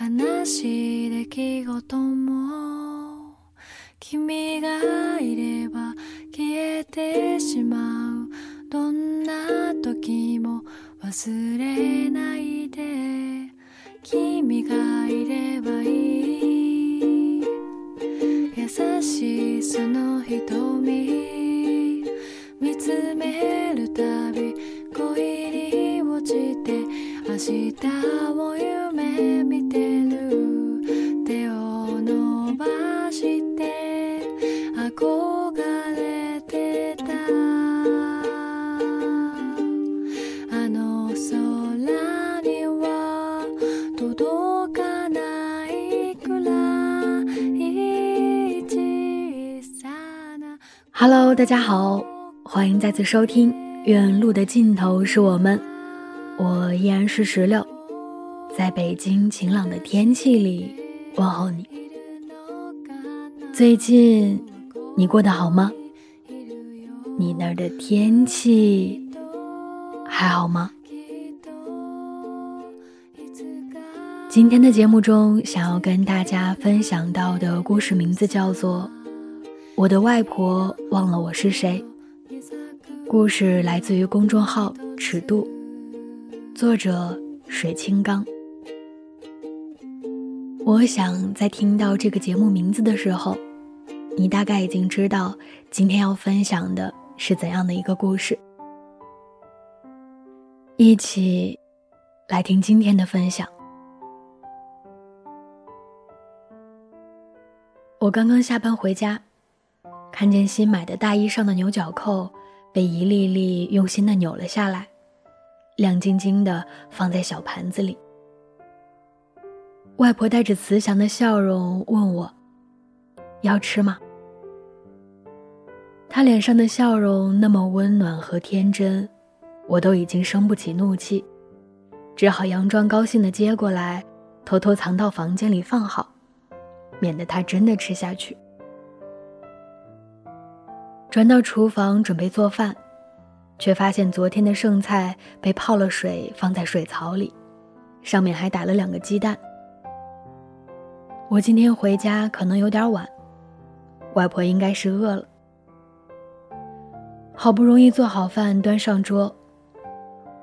悲しい出来事も君がいれば消えてしまう。どんな時も忘れないで。君がいればいい。優しいその瞳。見つめるたび恋に落ちて明日を夢見て。Hello，大家好，欢迎再次收听《远路的尽头是我们》，我依然是石榴，在北京晴朗的天气里问候你。最近你过得好吗？你那儿的天气还好吗？今天的节目中，想要跟大家分享到的故事名字叫做《我的外婆忘了我是谁》。故事来自于公众号“尺度”，作者水清刚。我想在听到这个节目名字的时候，你大概已经知道今天要分享的是怎样的一个故事。一起来听今天的分享。我刚刚下班回家，看见新买的大衣上的牛角扣被一粒粒用心的扭了下来，亮晶晶的放在小盘子里。外婆带着慈祥的笑容问我：“要吃吗？”她脸上的笑容那么温暖和天真，我都已经生不起怒气，只好佯装高兴的接过来，偷偷藏到房间里放好。免得他真的吃下去。转到厨房准备做饭，却发现昨天的剩菜被泡了水放在水槽里，上面还打了两个鸡蛋。我今天回家可能有点晚，外婆应该是饿了。好不容易做好饭端上桌，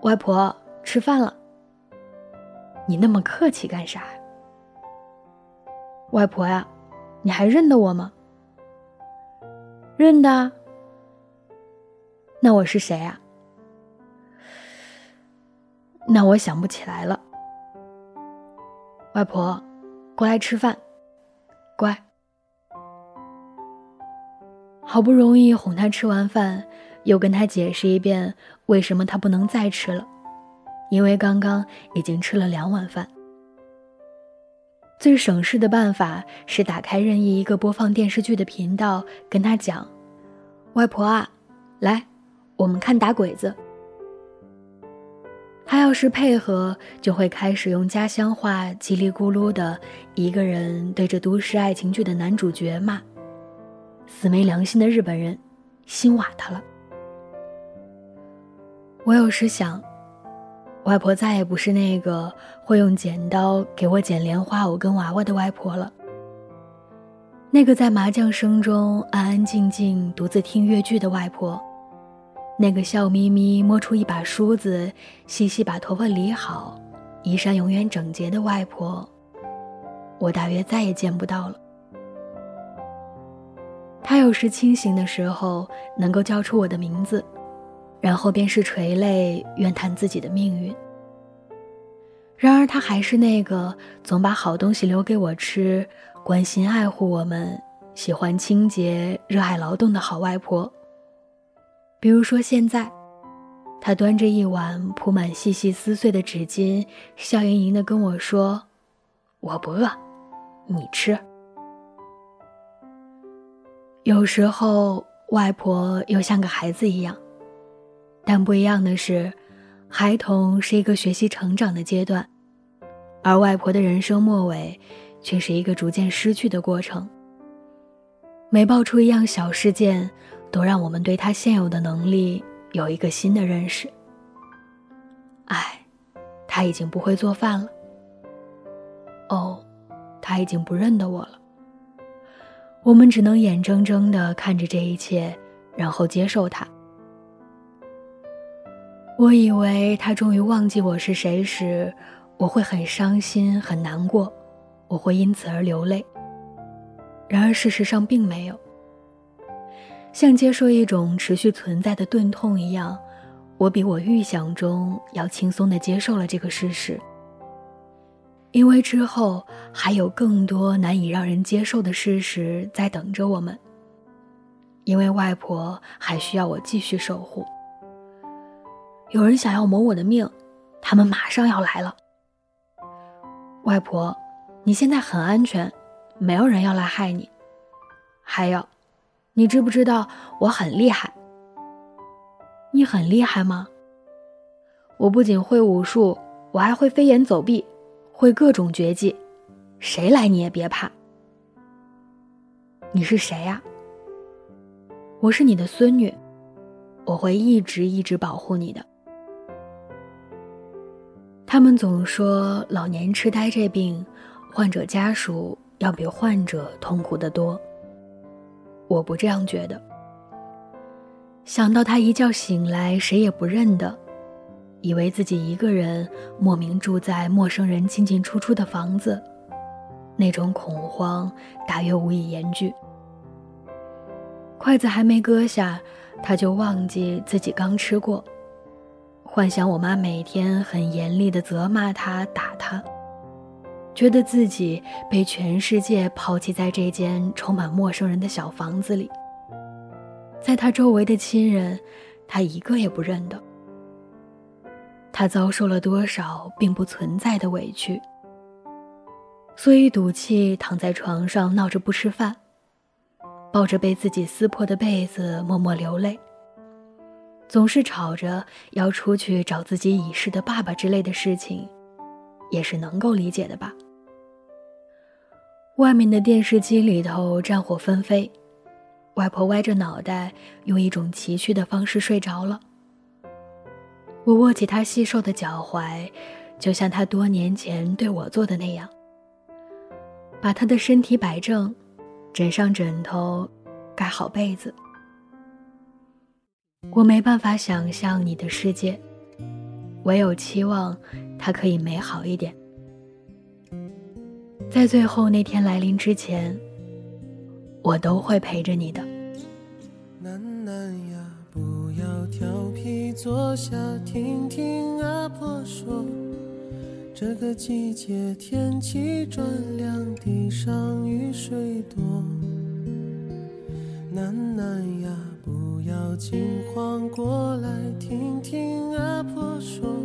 外婆吃饭了。你那么客气干啥？外婆呀，你还认得我吗？认得。那我是谁啊？那我想不起来了。外婆，过来吃饭，乖。好不容易哄他吃完饭，又跟他解释一遍为什么他不能再吃了，因为刚刚已经吃了两碗饭。最省事的办法是打开任意一个播放电视剧的频道，跟他讲：“外婆啊，来，我们看打鬼子。”他要是配合，就会开始用家乡话叽里咕噜的一个人对着都市爱情剧的男主角骂：“死没良心的日本人，心瓦他了。”我有时想。外婆再也不是那个会用剪刀给我剪莲花藕跟娃娃的外婆了。那个在麻将声中安安静静独自听越剧的外婆，那个笑眯眯摸出一把梳子，细细把头发理好，衣衫永远整洁的外婆，我大约再也见不到了。她有时清醒的时候，能够叫出我的名字。然后便是垂泪怨叹自己的命运。然而，他还是那个总把好东西留给我吃、关心爱护我们、喜欢清洁、热爱劳动的好外婆。比如说，现在，他端着一碗铺满细细撕碎的纸巾，笑盈盈地跟我说：“我不饿，你吃。”有时候，外婆又像个孩子一样，但不一样的是。孩童是一个学习成长的阶段，而外婆的人生末尾，却是一个逐渐失去的过程。每爆出一样小事件，都让我们对她现有的能力有一个新的认识。唉，她已经不会做饭了。哦，她已经不认得我了。我们只能眼睁睁地看着这一切，然后接受它。我以为他终于忘记我是谁时，我会很伤心、很难过，我会因此而流泪。然而事实上并没有。像接受一种持续存在的钝痛一样，我比我预想中要轻松地接受了这个事实。因为之后还有更多难以让人接受的事实在等着我们。因为外婆还需要我继续守护。有人想要谋我的命，他们马上要来了。外婆，你现在很安全，没有人要来害你。还有，你知不知道我很厉害？你很厉害吗？我不仅会武术，我还会飞檐走壁，会各种绝技，谁来你也别怕。你是谁呀？我是你的孙女，我会一直一直保护你的。他们总说老年痴呆这病，患者家属要比患者痛苦得多。我不这样觉得。想到他一觉醒来谁也不认得，以为自己一个人莫名住在陌生人进进出出的房子，那种恐慌大约无以言句。筷子还没搁下，他就忘记自己刚吃过。幻想我妈每天很严厉的责骂他、打他，觉得自己被全世界抛弃在这间充满陌生人的小房子里，在他周围的亲人，他一个也不认得。他遭受了多少并不存在的委屈，所以赌气躺在床上闹着不吃饭，抱着被自己撕破的被子默默流泪。总是吵着要出去找自己已逝的爸爸之类的事情，也是能够理解的吧。外面的电视机里头战火纷飞，外婆歪着脑袋用一种崎岖的方式睡着了。我握起她细瘦的脚踝，就像她多年前对我做的那样，把她的身体摆正，枕上枕头，盖好被子。我没办法想象你的世界，唯有期望它可以美好一点。在最后那天来临之前，我都会陪着你的。楠楠呀，不要调皮，坐下听听阿婆说。这个季节天气转凉，地上雨水多。楠楠呀。惊慌，过来听听阿婆说。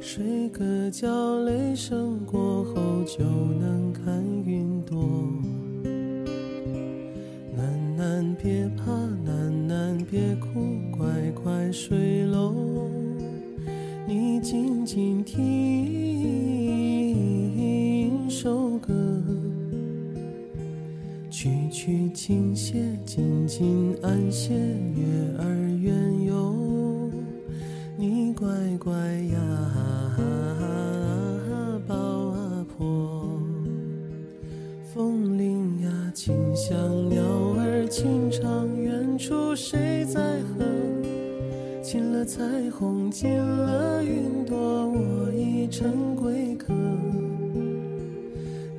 睡个觉，雷声过后就能看云朵。楠楠别怕，楠楠别哭，乖乖睡喽。你静静听曲曲轻些，静静安歇，月儿圆哟，你乖乖呀，抱阿婆。风铃呀，轻响，鸟儿轻唱，远处谁在哼？进了彩虹，进了云朵，我已成归客。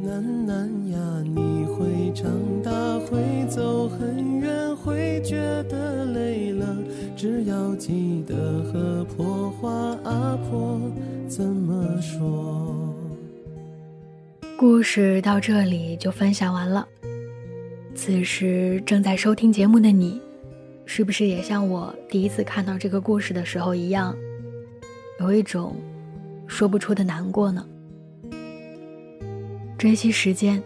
楠楠呀，你会长大，会走很远，会觉得累了。只要记得和婆花阿婆怎么说。故事到这里就分享完了。此时正在收听节目的你，是不是也像我第一次看到这个故事的时候一样，有一种说不出的难过呢？珍惜时间，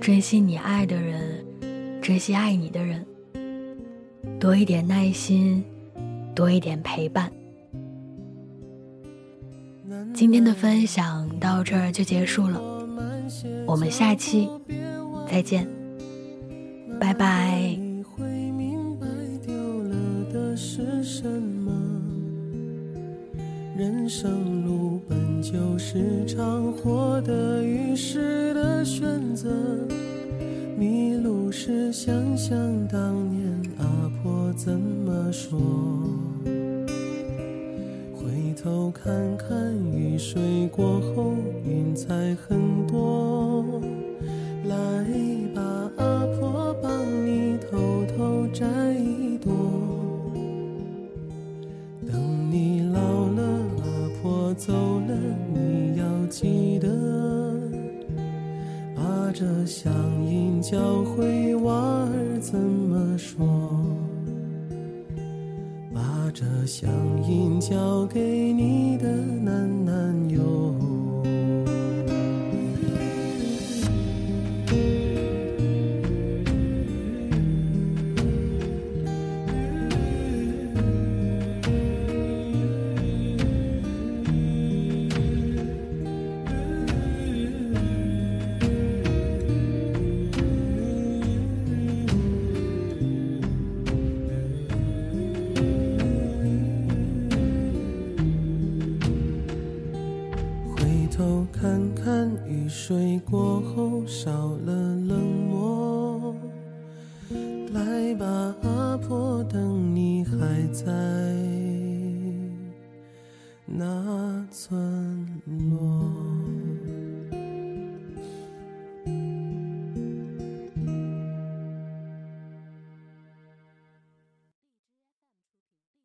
珍惜你爱的人，珍惜爱你的人，多一点耐心，多一点陪伴。今天的分享到这儿就结束了，我们下期再见，拜拜。人生就是场活得于世的选择，迷路时想想当年阿婆怎么说，回头看看雨水过后云彩很多，来吧阿婆帮你偷偷摘这乡音教会娃儿怎么说，把这乡音交给你的男男友。水过后少了冷漠，来吧，阿婆，等你还在那村落。